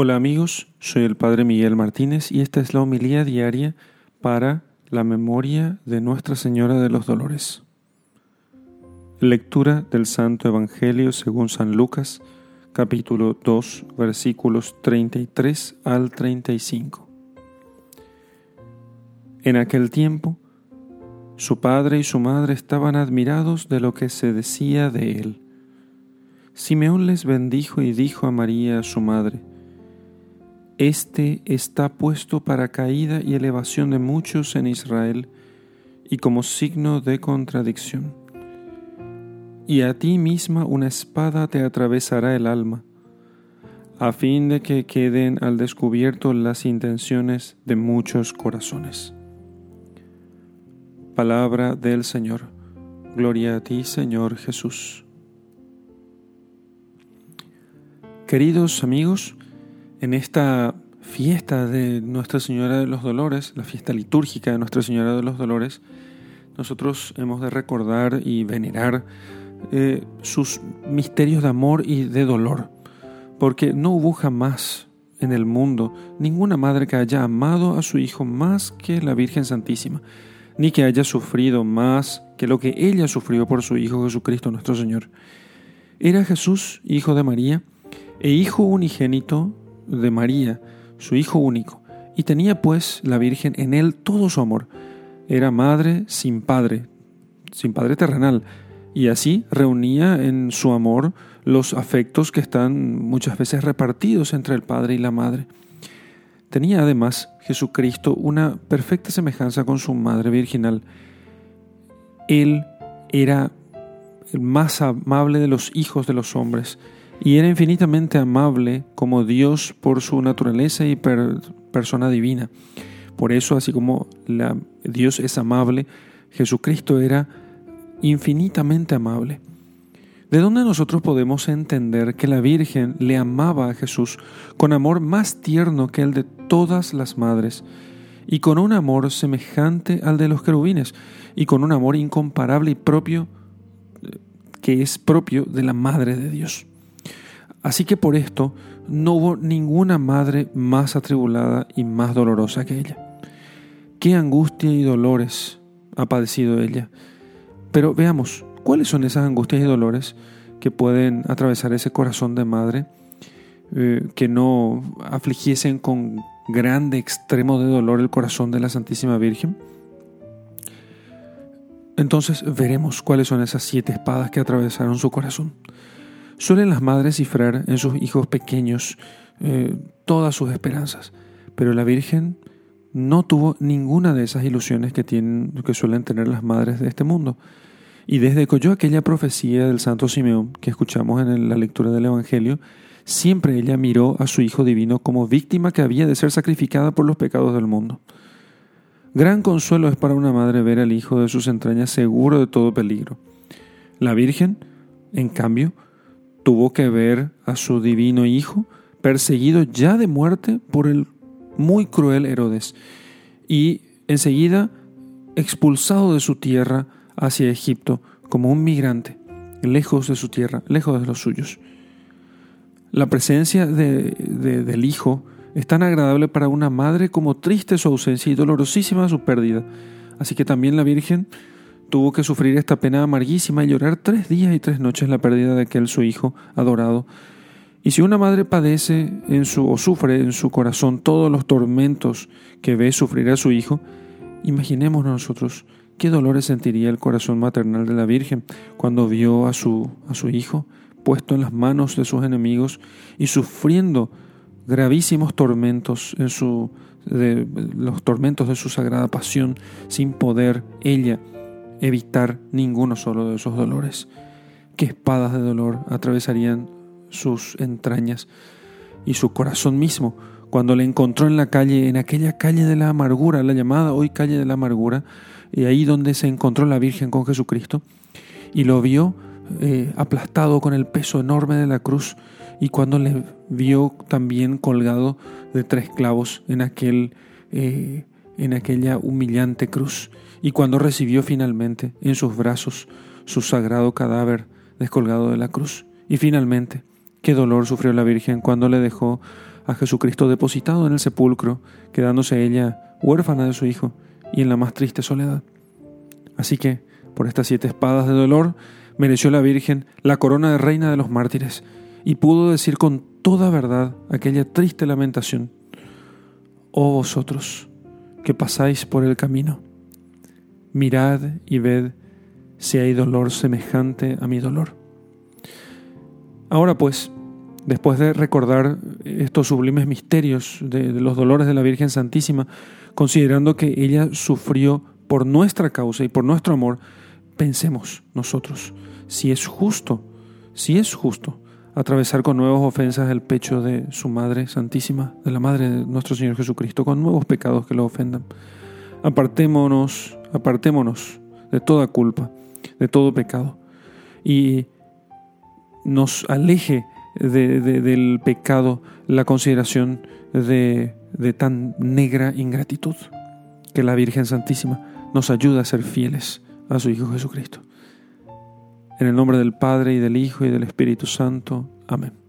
Hola amigos, soy el Padre Miguel Martínez y esta es la homilía diaria para la memoria de Nuestra Señora de los Dolores. Lectura del Santo Evangelio según San Lucas, capítulo 2, versículos 33 al 35. En aquel tiempo, su padre y su madre estaban admirados de lo que se decía de él. Simeón les bendijo y dijo a María, su madre, este está puesto para caída y elevación de muchos en Israel y como signo de contradicción. Y a ti misma una espada te atravesará el alma, a fin de que queden al descubierto las intenciones de muchos corazones. Palabra del Señor. Gloria a ti, Señor Jesús. Queridos amigos, en esta fiesta de Nuestra Señora de los Dolores, la fiesta litúrgica de Nuestra Señora de los Dolores, nosotros hemos de recordar y venerar eh, sus misterios de amor y de dolor, porque no hubo jamás en el mundo ninguna madre que haya amado a su hijo más que la Virgen Santísima, ni que haya sufrido más que lo que ella sufrió por su Hijo Jesucristo nuestro Señor. Era Jesús, hijo de María, e hijo unigénito de María, su Hijo único, y tenía pues la Virgen en él todo su amor. Era madre sin padre, sin padre terrenal, y así reunía en su amor los afectos que están muchas veces repartidos entre el Padre y la Madre. Tenía además Jesucristo una perfecta semejanza con su Madre Virginal. Él era el más amable de los hijos de los hombres, y era infinitamente amable como Dios por su naturaleza y persona divina. Por eso, así como la, Dios es amable, Jesucristo era infinitamente amable. ¿De dónde nosotros podemos entender que la Virgen le amaba a Jesús con amor más tierno que el de todas las madres, y con un amor semejante al de los querubines, y con un amor incomparable y propio eh, que es propio de la Madre de Dios? Así que por esto no hubo ninguna madre más atribulada y más dolorosa que ella. Qué angustia y dolores ha padecido ella. Pero veamos, ¿cuáles son esas angustias y dolores que pueden atravesar ese corazón de madre eh, que no afligiesen con grande extremo de dolor el corazón de la Santísima Virgen? Entonces veremos cuáles son esas siete espadas que atravesaron su corazón. Suelen las madres cifrar en sus hijos pequeños eh, todas sus esperanzas, pero la Virgen no tuvo ninguna de esas ilusiones que, tienen, que suelen tener las madres de este mundo. Y desde que oyó aquella profecía del Santo Simeón que escuchamos en la lectura del Evangelio, siempre ella miró a su Hijo Divino como víctima que había de ser sacrificada por los pecados del mundo. Gran consuelo es para una madre ver al Hijo de sus entrañas seguro de todo peligro. La Virgen, en cambio, tuvo que ver a su divino Hijo perseguido ya de muerte por el muy cruel Herodes y enseguida expulsado de su tierra hacia Egipto como un migrante, lejos de su tierra, lejos de los suyos. La presencia del Hijo es tan agradable para una madre como triste su ausencia y dolorosísima su pérdida. Así que también la Virgen tuvo que sufrir esta pena amarguísima y llorar tres días y tres noches la pérdida de aquel su hijo adorado. Y si una madre padece en su, o sufre en su corazón todos los tormentos que ve sufrir a su hijo, imaginemos nosotros qué dolores sentiría el corazón maternal de la Virgen cuando vio a su, a su hijo puesto en las manos de sus enemigos y sufriendo gravísimos tormentos en su, de, los tormentos de su sagrada pasión sin poder ella evitar ninguno solo de esos dolores. Qué espadas de dolor atravesarían sus entrañas y su corazón mismo cuando le encontró en la calle, en aquella calle de la amargura, la llamada hoy calle de la amargura, y ahí donde se encontró la Virgen con Jesucristo, y lo vio eh, aplastado con el peso enorme de la cruz, y cuando le vio también colgado de tres clavos en, aquel, eh, en aquella humillante cruz y cuando recibió finalmente en sus brazos su sagrado cadáver descolgado de la cruz. Y finalmente, qué dolor sufrió la Virgen cuando le dejó a Jesucristo depositado en el sepulcro, quedándose ella huérfana de su Hijo y en la más triste soledad. Así que, por estas siete espadas de dolor, mereció la Virgen la corona de reina de los mártires y pudo decir con toda verdad aquella triste lamentación, Oh vosotros que pasáis por el camino, mirad y ved si hay dolor semejante a mi dolor. Ahora pues, después de recordar estos sublimes misterios de, los dolores de la Virgen Santísima, considerando que ella sufrió por nuestra causa y por nuestro amor, pensemos nosotros si es justo, si es justo atravesar con nuevas ofensas el pecho de su Madre Santísima, de la Madre de nuestro Señor Jesucristo, con nuevos pecados que lo ofendan. Apartémonos, apartémonos de toda culpa, de todo pecado, y nos aleje del pecado la consideración de, de tan negra ingratitud, que la Virgen Santísima nos ayuda a ser fieles a su Hijo Jesucristo. En el nombre del Padre y del Hijo y del Espíritu Santo. Amén.